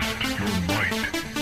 Test your might.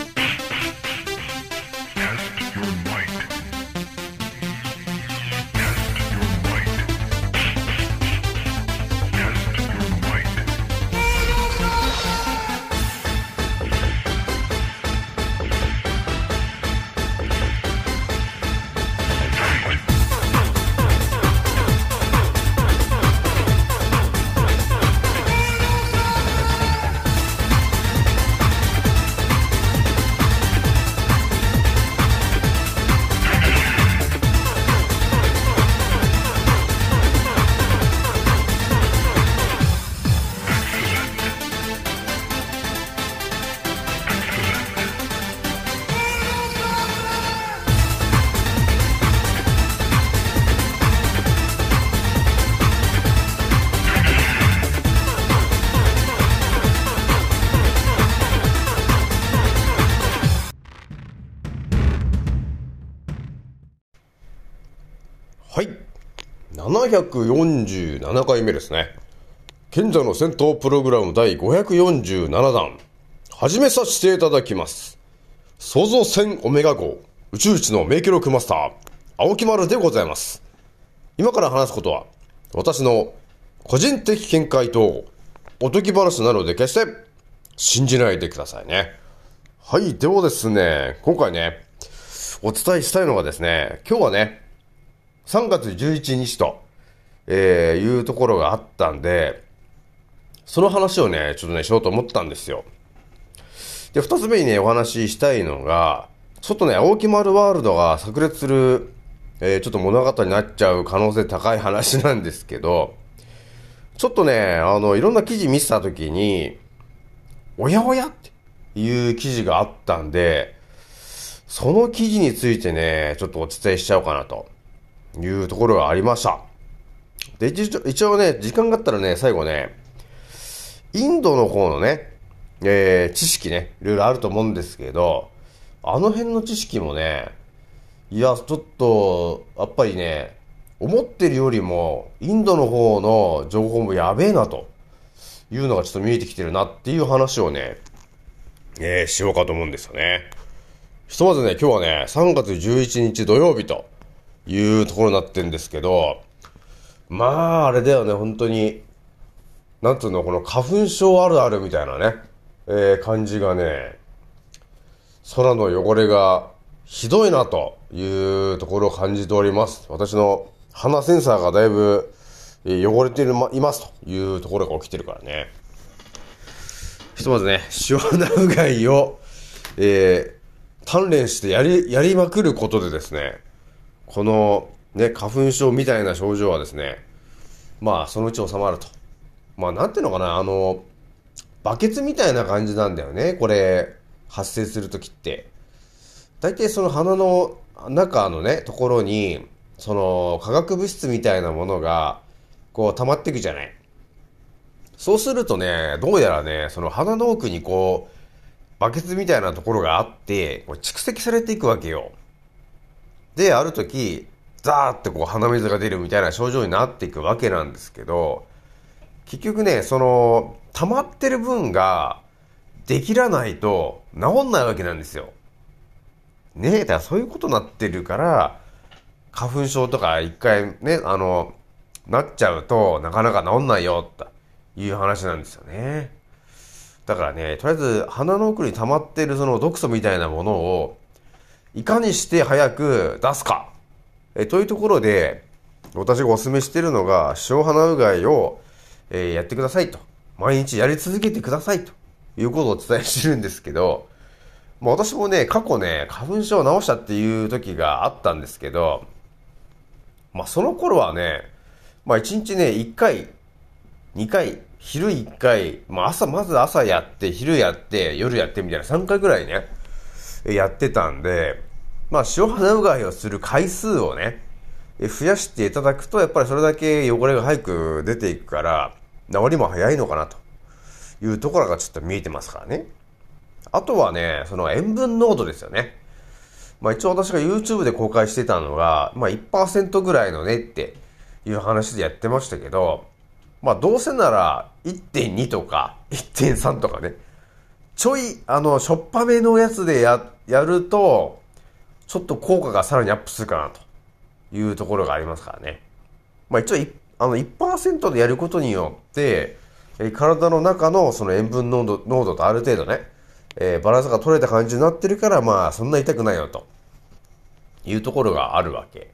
747回目ですね。賢者の戦闘プログラム第547弾。始めさせていただきます。創造船オメガ号宇宙一の名記録マスター、青木丸でございます。今から話すことは、私の個人的見解とおとぎ話なので決して信じないでくださいね。はい。ではですね、今回ね、お伝えしたいのがですね、今日はね、3月11日と、えーいうところがあったんで、その話をね、ちょっとね、しようと思ったんですよ。で、二つ目にね、お話ししたいのが、ちょっとね、青木丸ワールドが炸裂する、えーちょっと物語になっちゃう可能性高い話なんですけど、ちょっとね、あの、いろんな記事見てたときに、おやおやっていう記事があったんで、その記事についてね、ちょっとお伝えしちゃおうかなと。いうところがありました。で、一応ね、時間があったらね、最後ね、インドの方のね、えー、知識ね、いろいろあると思うんですけど、あの辺の知識もね、いや、ちょっと、やっぱりね、思ってるよりも、インドの方の情報もやべえなというのがちょっと見えてきてるなっていう話をね、えー、しようかと思うんですよね。ひとまずね、今日はね、3月11日土曜日と、いうところになってるんですけど、まあ、あれだよね、本当に、なんつうの、この花粉症あるあるみたいなね、えー感じがね、空の汚れがひどいなというところを感じております。私の鼻センサーがだいぶ汚れてるまいますというところが起きてるからね。ひとまずね、塩穴うがいを、えー、鍛錬してやり、やりまくることでですね、このね、花粉症みたいな症状はですね、まあ、そのうち収まると。まあ、なんていうのかな、あの、バケツみたいな感じなんだよね、これ、発生するときって。大体その鼻の中のね、ところに、その化学物質みたいなものが、こう溜まっていくじゃない。そうするとね、どうやらね、その鼻の奥にこう、バケツみたいなところがあって、こう蓄積されていくわけよ。で、ある時、ザーってこう鼻水が出るみたいな症状になっていくわけなんですけど、結局ね、その、溜まってる分が、できらないと治んないわけなんですよ。ねえ、だからそういうことになってるから、花粉症とか一回ね、あの、なっちゃうとなかなか治んないよ、という話なんですよね。だからね、とりあえず鼻の奥に溜まってるその毒素みたいなものを、いかにして早く出すか。えというところで、私がお勧めしているのが、塩鼻うがいを、えーやってくださいと。毎日やり続けてくださいということをお伝えしてるんですけど、まあ私もね、過去ね、花粉症を治したっていう時があったんですけど、まあその頃はね、まあ1日ね、1回、2回、昼1回、まあ朝、まず朝やって、昼やって、夜やってみたいな3回ぐらいね、やってたんで、まあ塩鼻うがいをする回数をね、増やしていただくと、やっぱりそれだけ汚れが早く出ていくから、治りも早いのかなというところがちょっと見えてますからね。あとはね、その塩分濃度ですよね。まあ一応私が YouTube で公開してたのが、まあ1%ぐらいのねっていう話でやってましたけど、まあどうせなら1.2とか1.3とかね、ちょい、あの、しょっぱめのやつでや、やると、ちょっと効果がさらにアップするかなというところがありますからね。まあ一応、あの、1%でやることによって、体の中のその塩分濃度、濃度とある程度ね、えーバランスが取れた感じになってるから、まあそんな痛くないよというところがあるわけ。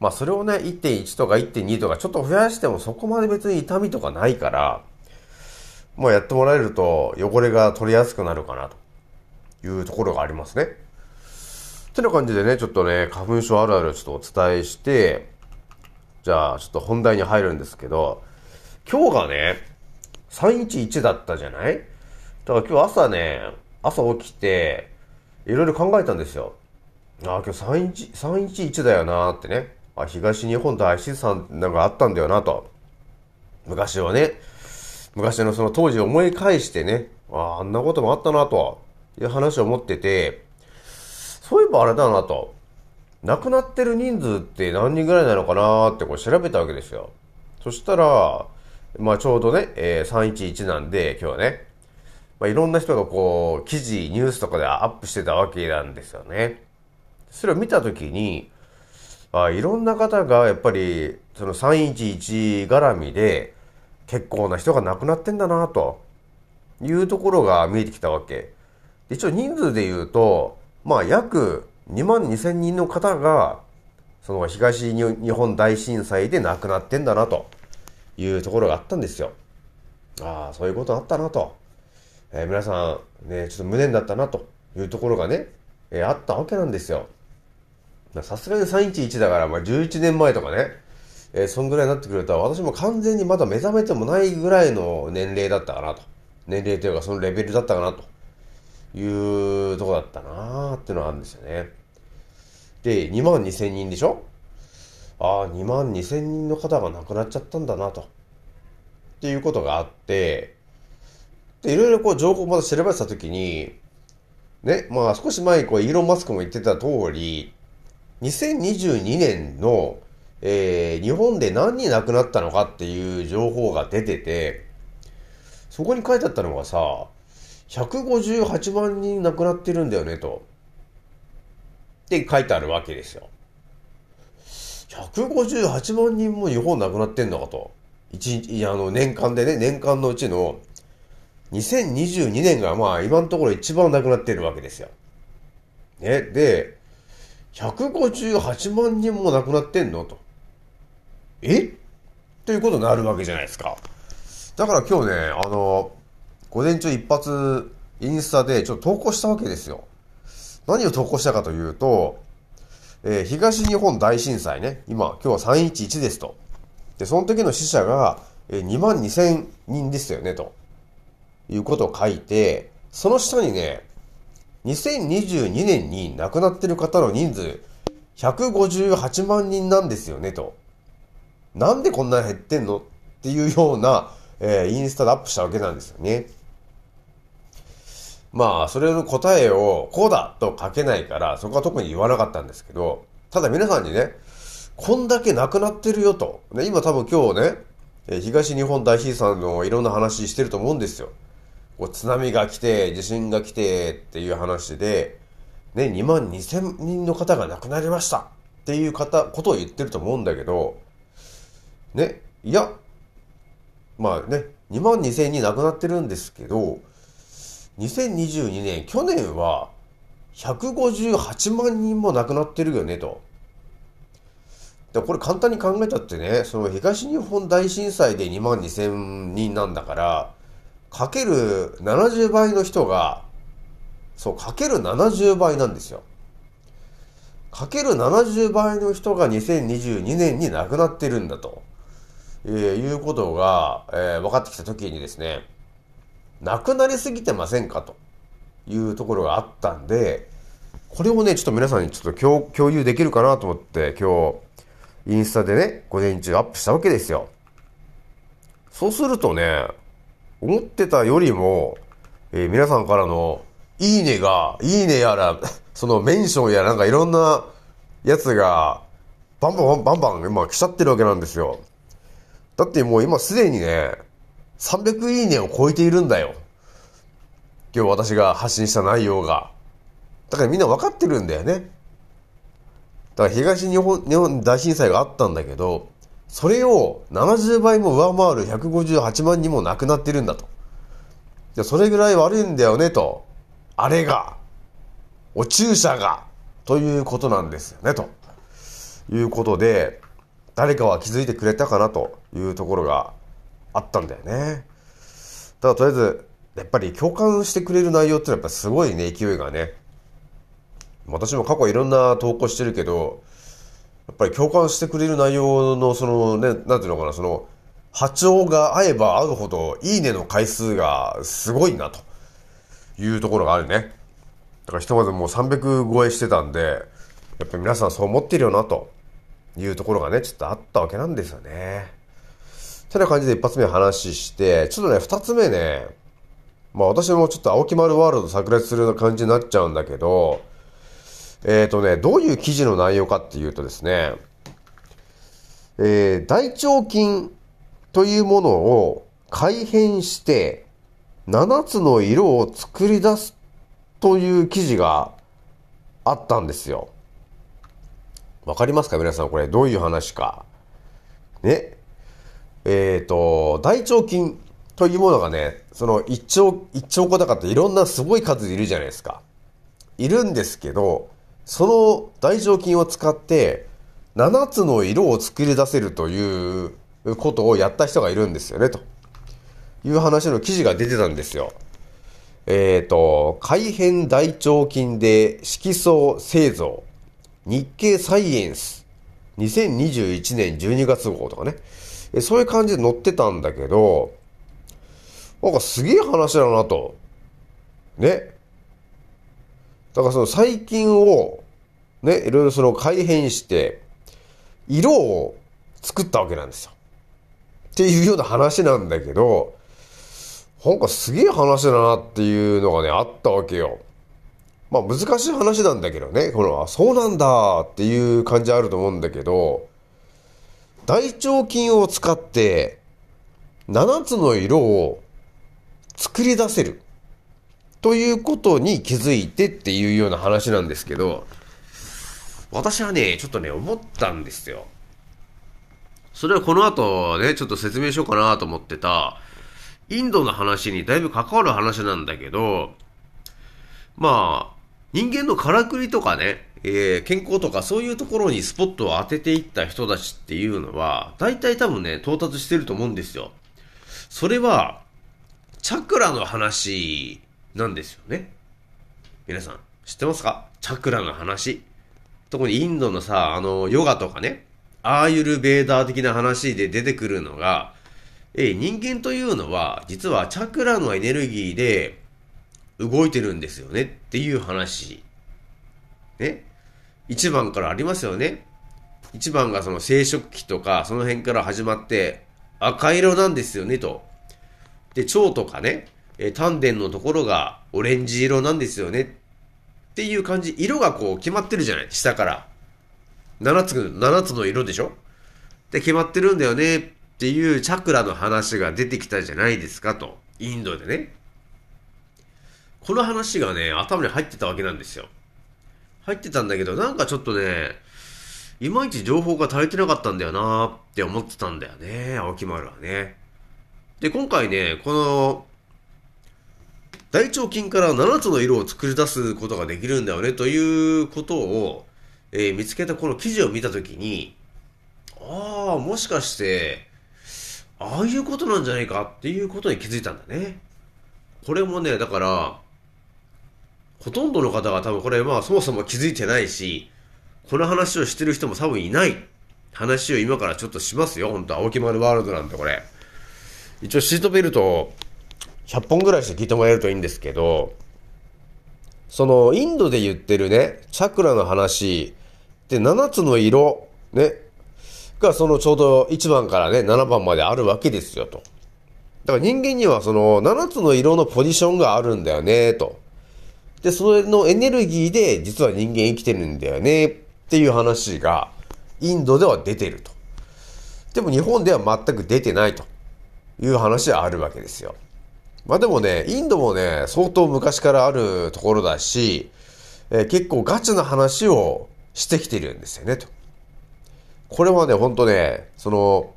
まあそれをね、1.1とか1.2とかちょっと増やしてもそこまで別に痛みとかないから、まあやってもらえると汚れが取りやすくなるかなというところがありますね。てな感じでね、ちょっとね、花粉症あるあるちょっとお伝えして、じゃあちょっと本題に入るんですけど、今日がね、311だったじゃない？だから今日朝ね、朝起きて、いろいろ考えたんですよ。ああ、今日311 311だよなーってね。あ、東日本大震災なんかあったんだよなと。昔はね、昔のその当時思い返してね、ああ、あんなこともあったなという話を持ってて、そういえばあれだなと。亡くなってる人数って何人ぐらいなのかなーってこう調べたわけですよ。そしたら、まあちょうどね、えー311なんで今日はね、まあいろんな人がこう記事、ニュースとかでアップしてたわけなんですよね。それを見たときに、あいろんな方がやっぱりその311絡みで結構な人が亡くなってんだなというところが見えてきたわけ。一応人数で言うと、まあ約2万2千人の方がその東日本大震災で亡くなってんだなというところがあったんですよ。ああ、そういうことあったなと。えー皆さんね、ちょっと無念だったなというところがね、えーあったわけなんですよ。さすがに311だから、まあ、11年前とかね、えーそんぐらいになってくると、私も完全にまだ目覚めてもないぐらいの年齢だったかなと。年齢というか、そのレベルだったかなというとこだったなーっていうのがあるんですよね。で、2万2千人でしょ？ああ、2万2千人の方が亡くなっちゃったんだなと。っていうことがあって、で、いろいろこう情報をまだ調べたときに、ね、まあ少し前にこうイーロン・マスクも言ってた通り、2022年の、えー日本で何人亡くなったのかっていう情報が出てて、そこに書いてあったのがさ、158万人亡くなってるんだよねと。って書いてあるわけですよ。158万人も日本亡くなってんのかと。一日、あの、年間でね、年間のうちの、2022年がまあ今のところ一番亡くなってるわけですよ。ね、で、158万人も亡くなってんのと。え？ということになるわけじゃないですか。だから今日ね、あの、午前中一発インスタでちょっと投稿したわけですよ。何を投稿したかというと、えー東日本大震災ね、今、今日は311ですと。で、その時の死者が、えー2万2千人ですよね、ということを書いて、その下にね、2022年に亡くなってる方の人数、158万人なんですよね、と。なんでこんなに減ってんの？っていうような、えーインスタでアップしたわけなんですよね。まあ、それの答えをこうだと書けないから、そこは特に言わなかったんですけど、ただ皆さんにね、こんだけ亡くなってるよと。ね、今多分今日ね、東日本大震災のいろんな話してると思うんですよ。こう津波が来て、地震が来てっていう話で、ね、2万2千人の方が亡くなりましたっていう方、ことを言ってると思うんだけど、ね、いや、まあね、2万2千人亡くなってるんですけど、2022年、去年は158万人も亡くなってるよねと。でこれ簡単に考えたってね、その東日本大震災で2万2千人なんだから、かける70倍の人が、そう、かける70倍なんですよ。かける70倍の人が2022年に亡くなってるんだと、えーいうことが、えー分かってきたときにですね、亡くなりすぎてませんか？というところがあったんで、これをね、ちょっと皆さんにちょっと共有できるかなと思って、今日、インスタでね、午前中アップしたわけですよ。そうするとね、思ってたよりも、えー皆さんからの、いいねが、いいねやら、そのメンションやなんかいろんなやつが、バンバンバンバン今来ちゃってるわけなんですよ。だってもう今すでにね、300いいねを超えているんだよ。今日私が発信した内容が。だからみんな分かってるんだよね。だから東日本日本大震災があったんだけど、それを70倍も上回る158万人も亡くなってるんだと。でそれぐらい悪いんだよねと。あれが、お注射が、ということなんですよね、ということで、誰かは気づいてくれたかなというところがあったんだよね。だとりあえず、やっぱり共感してくれる内容ってのはやっぱすごいね、勢いがね。私も過去いろんな投稿してるけど、やっぱり共感してくれる内容のそのね、なんていうのかな、その、波長が合えば合うほど、いいねの回数がすごいな、というところがあるね。だからひとまずもう300超えしてたんで、やっぱり皆さんそう思ってるよな、というところがね、ちょっとあったわけなんですよね。てな感じで一発目話して、ちょっとね、二つ目ね、まあ私もちょっと青木丸ワールド炸裂するような感じになっちゃうんだけど、えっ、ー、とね、どういう記事の内容かっていうとですね、えー、大腸菌というものを改変して7つの色を作り出すという記事があったんですよ。わかりますか？皆さんこれどういう話か。ね。えっ、ー、と、大腸菌というものがね、その一丁、一丁小高っていろんなすごい数いるじゃないですか。いるんですけど、その大腸菌を使って7つの色を作り出せるということをやった人がいるんですよね、という話の記事が出てたんですよ。えっ、ー、と、改変大腸菌で色素製造日経サイエンス2021年12月号とかね、そういう感じで載ってたんだけど、なんかすげえ話だなと。ね。だからその細菌を、ね、いろいろその改変して、色を作ったわけなんですよ。っていうような話なんだけど、なんかすげえ話だなっていうのがね、あったわけよ。まあ難しい話なんだけどね、この、あ、そうなんだっていう感じあると思うんだけど、大腸菌を使って7つの色を作り出せる。ということに気づいてっていうような話なんですけど、私はね、ちょっとね、思ったんですよ。それはこの後ね、ちょっと説明しようかなと思ってた、インドの話にだいぶ関わる話なんだけど、まあ、人間のからくりとかね、えー、健康とかそういうところにスポットを当てていった人たちっていうのは、大体多分ね、到達してると思うんですよ。それは、チャクラの話なんですよね。皆さん、知ってますか？チャクラの話。特にインドのさ、あの、ヨガとかね、アーユルベーダー的な話で出てくるのが、え人間というのは、実はチャクラのエネルギーで動いてるんですよねっていう話。ね。一番からありますよね。一番がその生殖器とか、その辺から始まって、赤色なんですよねと。で、腸とかね、えー、丹田のところがオレンジ色なんですよね。っていう感じ。色がこう決まってるじゃない下から。7つ、7つの色でしょで、決まってるんだよね。っていうチャクラの話が出てきたじゃないですかと。インドでね。この話がね、頭に入ってたわけなんですよ。入ってたんだけど、なんかちょっとね、いまいち情報が足りてなかったんだよなーって思ってたんだよね、青木丸はね。で、今回ね、この大腸菌から7つの色を作り出すことができるんだよねということを、えー、見つけたこの記事を見たときに、ああ、もしかして、ああいうことなんじゃないかっていうことに気づいたんだね。これもね、だから、ほとんどの方が多分これまあそもそも気づいてないし、この話をしてる人も多分いない話を今からちょっとしますよ。本当青木丸ワールドなんてこれ。一応シートベルト100本ぐらいして聞いてもらえるといいんですけど、そのインドで言ってるね、チャクラの話で7つの色、ね、がそのちょうど1番からね、7番まであるわけですよと。だから人間にはその7つの色のポジションがあるんだよね、と。で、それのエネルギーで実は人間生きてるんだよね、っていう話がインドでは出てると。でも日本では全く出てないという話はあるわけですよ。まあでもね、インドもね、相当昔からあるところだし、えー結構ガチな話をしてきてるんですよね、と。これはね、ほんとね、その、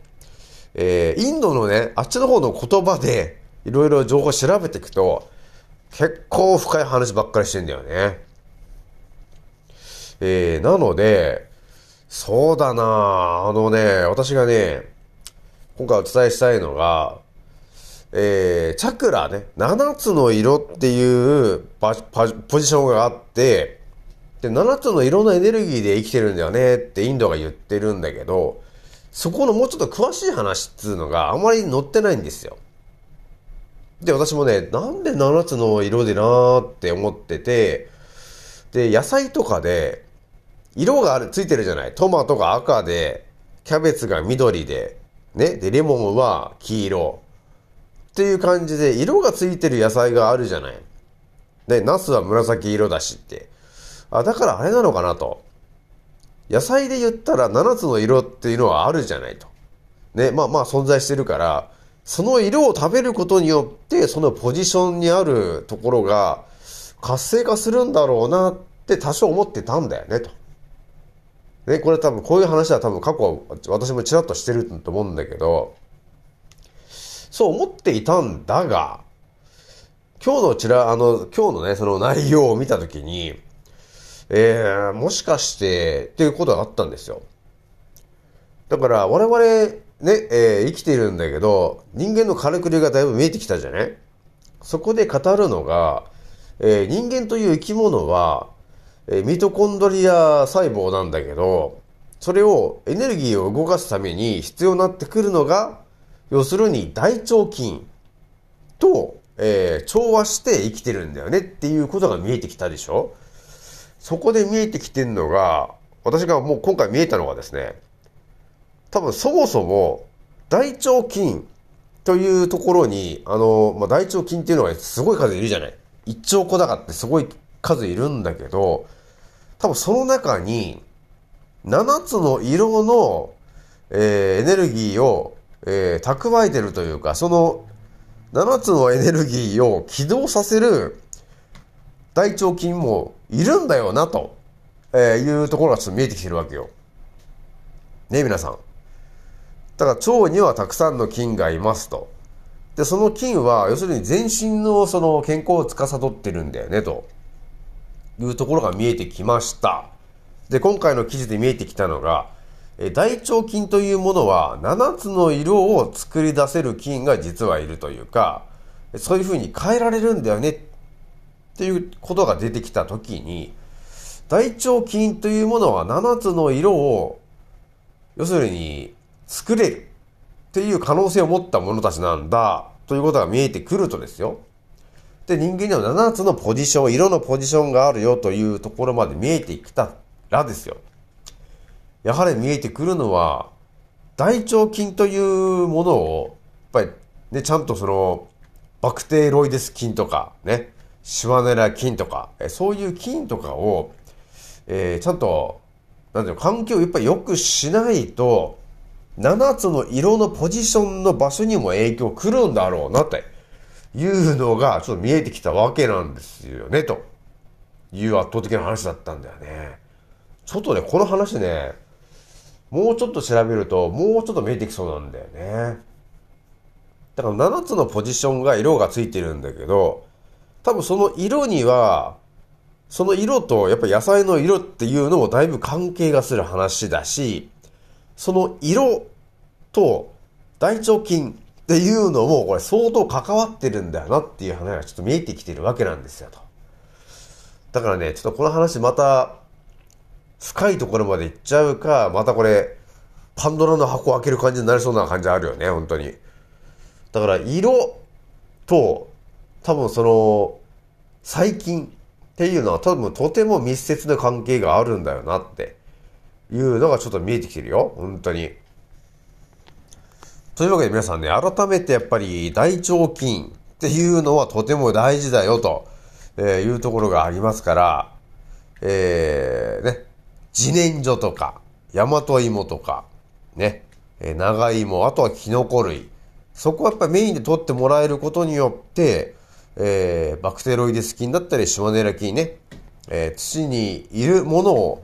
えーインドのね、あっちの方の言葉で、いろいろ情報調べていくと、結構深い話ばっかりしてんだよね。えー、なので、そうだなあのね、私がね、今回お伝えしたいのが、えー、チャクラね、7つの色っていうパパポジションがあって、で、7つの色のエネルギーで生きてるんだよねってインドが言ってるんだけど、そこのもうちょっと詳しい話っつうのがあんまり載ってないんですよ。で、私もね、なんで7つの色でなーって思ってて、で、野菜とかで、色がある、ついてるじゃない。トマトが赤で、キャベツが緑で、ね。で、レモンは黄色。っていう感じで、色がついてる野菜があるじゃない。で、ナスは紫色だしって。あ、だからあれなのかなと。野菜で言ったら7つの色っていうのはあるじゃないと。ね。まあまあ存在してるから、その色を食べることによって、そのポジションにあるところが活性化するんだろうなって多少思ってたんだよね、と。ね、これ多分こういう話は多分過去私もちらっとしてると思うんだけど、そう思っていたんだが、今日のちら、あの、今日のね、その内容を見たときに、えー、もしかしてっていうことがあったんですよ。だから我々ね、えー生きているんだけど、人間のからくりがだいぶ見えてきたじゃない？そこで語るのが、えー人間という生き物は、えーミトコンドリア細胞なんだけど、それをエネルギーを動かすために必要になってくるのが、要するに大腸菌と、えー調和して生きてるんだよねっていうことが見えてきたでしょ？そこで見えてきてるのが、私がもう今回見えたのがですね、多分そもそも大腸菌というところに、あの、まあ、大腸菌っていうのがすごい数いるじゃない。一兆個だかってすごい数いるんだけど、多分その中に7つの色の、えーエネルギーを、えー蓄えてるというか、その7つのエネルギーを起動させる大腸菌もいるんだよな、と、えーいうところがちょっと見えてきてるわけよ。ね、皆さん。だから腸にはたくさんの菌がいますと。で、その菌は、要するに全身のその健康を司ってるんだよね、というところが見えてきました。で、今回の記事で見えてきたのが、え大腸菌というものは7つの色を作り出せる菌が実はいるというか、そういうふうに変えられるんだよねっていうことが出てきたときに、大腸菌というものは7つの色を、要するに作れるっていう可能性を持った者たちなんだということが見えてくるとですよ。で、人間には7つのポジション、色のポジションがあるよというところまで見えてきたらですよ。やはり見えてくるのは、大腸菌というものを、やっぱりね、ちゃんとその、バクテロイデス菌とか、ね、シワネラ菌とか、そういう菌とかを、えーちゃんと、なんていう、環境をやっぱり良くしないと、7つの色のポジションの場所にも影響くるんだろうなっていうのがちょっと見えてきたわけなんですよね、という圧倒的な話だったんだよね。ちょっとね、この話ね、もうちょっと調べると、もうちょっと見えてきそうなんだよね。だから7つのポジションが色がついてるんだけど、多分その色には、その色とやっぱ野菜の色っていうのもだいぶ関係がする話だし、その色と大腸菌っていうのもこれ相当関わってるんだよなっていう話がちょっと見えてきてるわけなんですよと。だからね、ちょっとこの話また深いところまで行っちゃうか、またこれパンドラの箱を開ける感じになりそうな感じあるよね、本当に。だから色と多分その細菌っていうのは多分とても密接な関係があるんだよなっていうのがちょっと見えてきてるよ。本当に。というわけで皆さんね、改めてやっぱり大腸菌っていうのはとても大事だよとえいうところがありますから、えー、ね、自然薯とか、大和芋とか、ね、えー長芋、あとはキノコ類、そこはやっぱりメインで取ってもらえることによって、えーバクテロイデス菌だったりシマネラ菌ね、えー土にいるものを、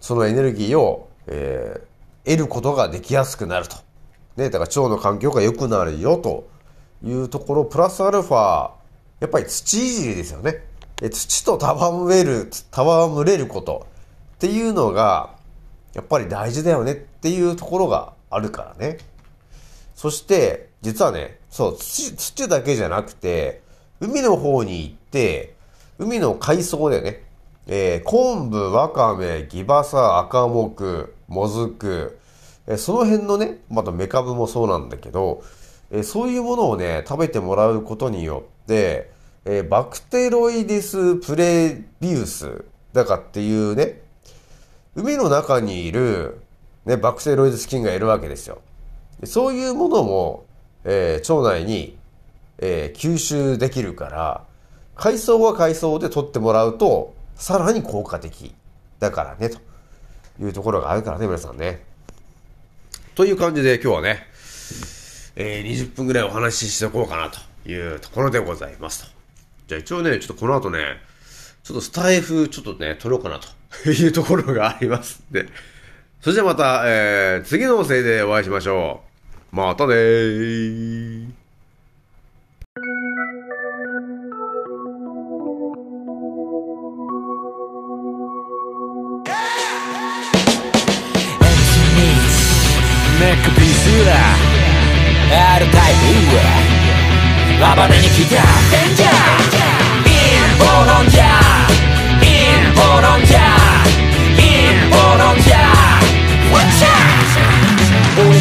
そのエネルギーを、えー得ることができやすくなると。ね、だから腸の環境が良くなるよというところ、プラスアルファ、やっぱり土いじりですよね。え土と戯れる、戯れることっていうのが、やっぱり大事だよねっていうところがあるからね。そして、実はね、そう、土、土だけじゃなくて、海の方に行って、海の海藻でね、えー昆布、わかめ、ギバサ、赤目、もずく、えその辺のね、またメカブもそうなんだけど、えそういうものをね、食べてもらうことによって、えバクテロイデスプレビウスだかっていうね、海の中にいる、ね、バクテロイデス菌がいるわけですよ。そういうものも、えー腸内に、えー吸収できるから、海藻は海藻で取ってもらうと、さらに効果的だからね、というところがあるからね、皆さんね。という感じで今日はね、えー20分ぐらいお話ししておこうかなというところでございますと。じゃあ一応ね、ちょっとこの後ね、ちょっとスタイフちょっとね、撮ろうかなというところがありますんで。それじゃあまた、えー、次の音声でお会いしましょう。またねー。ネックピースだ R タイプ暴れに来たデンジャーインボロンジャーインボロンジャー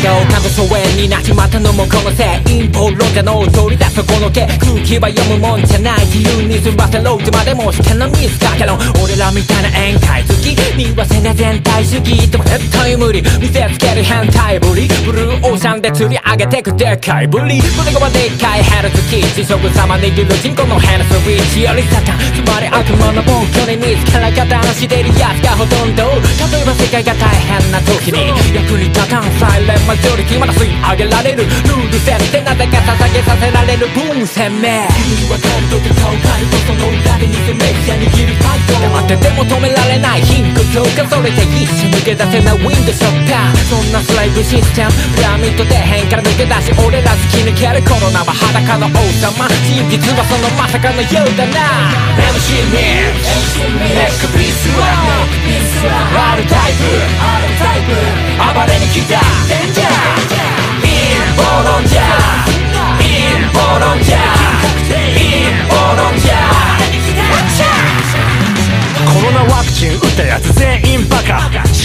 が丘の疎遠になっちまったのもこのせい陰謀論者の取り出すこの毛空気は読むもんじゃない自由に済ませろいつまでも試験のミスかけろ俺らみたいな宴会好きにはせな全体主義でも絶対無理見せつける変態ぶりブルーオーシャンで釣り上げてくでかいぶり胸がでっかいヘルツキー地食様握る人口のヘルスウィッチよりサタンつまり悪魔の暴挙に見つから方のしてるやつがほとんど例えば世界が大変な時に役に立たんサイレンマジョリティまだ吸い上げられるルール設定なぜか捧げさせられる分鮮明君は感動で顔変えるとその裏で偽メディア握るファイト黙ってても止められない貧困強化それで一緒抜け出せないウィンドショッターそんなスライブシステムピラミッド底辺から抜け出し俺ら突き抜けるコロナは裸の王様真実はそのまさかのようだな MC ミックスネックピースは R タイプ暴れに来たデンジャーインボロンジャーインボロンジャーインボロンジャーコロナワクチン打った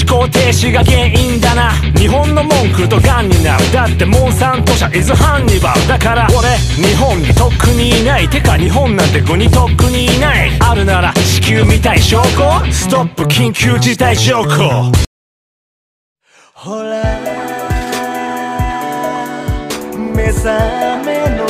思考停止が原因だな。日本の文句とガンになる。だってモンサント社イズハンニバルだから俺日本にとっくにいない。てか日本なんて国とっくにいない。あるなら地球みたい証拠。ストップ緊急事態証拠。ほら目覚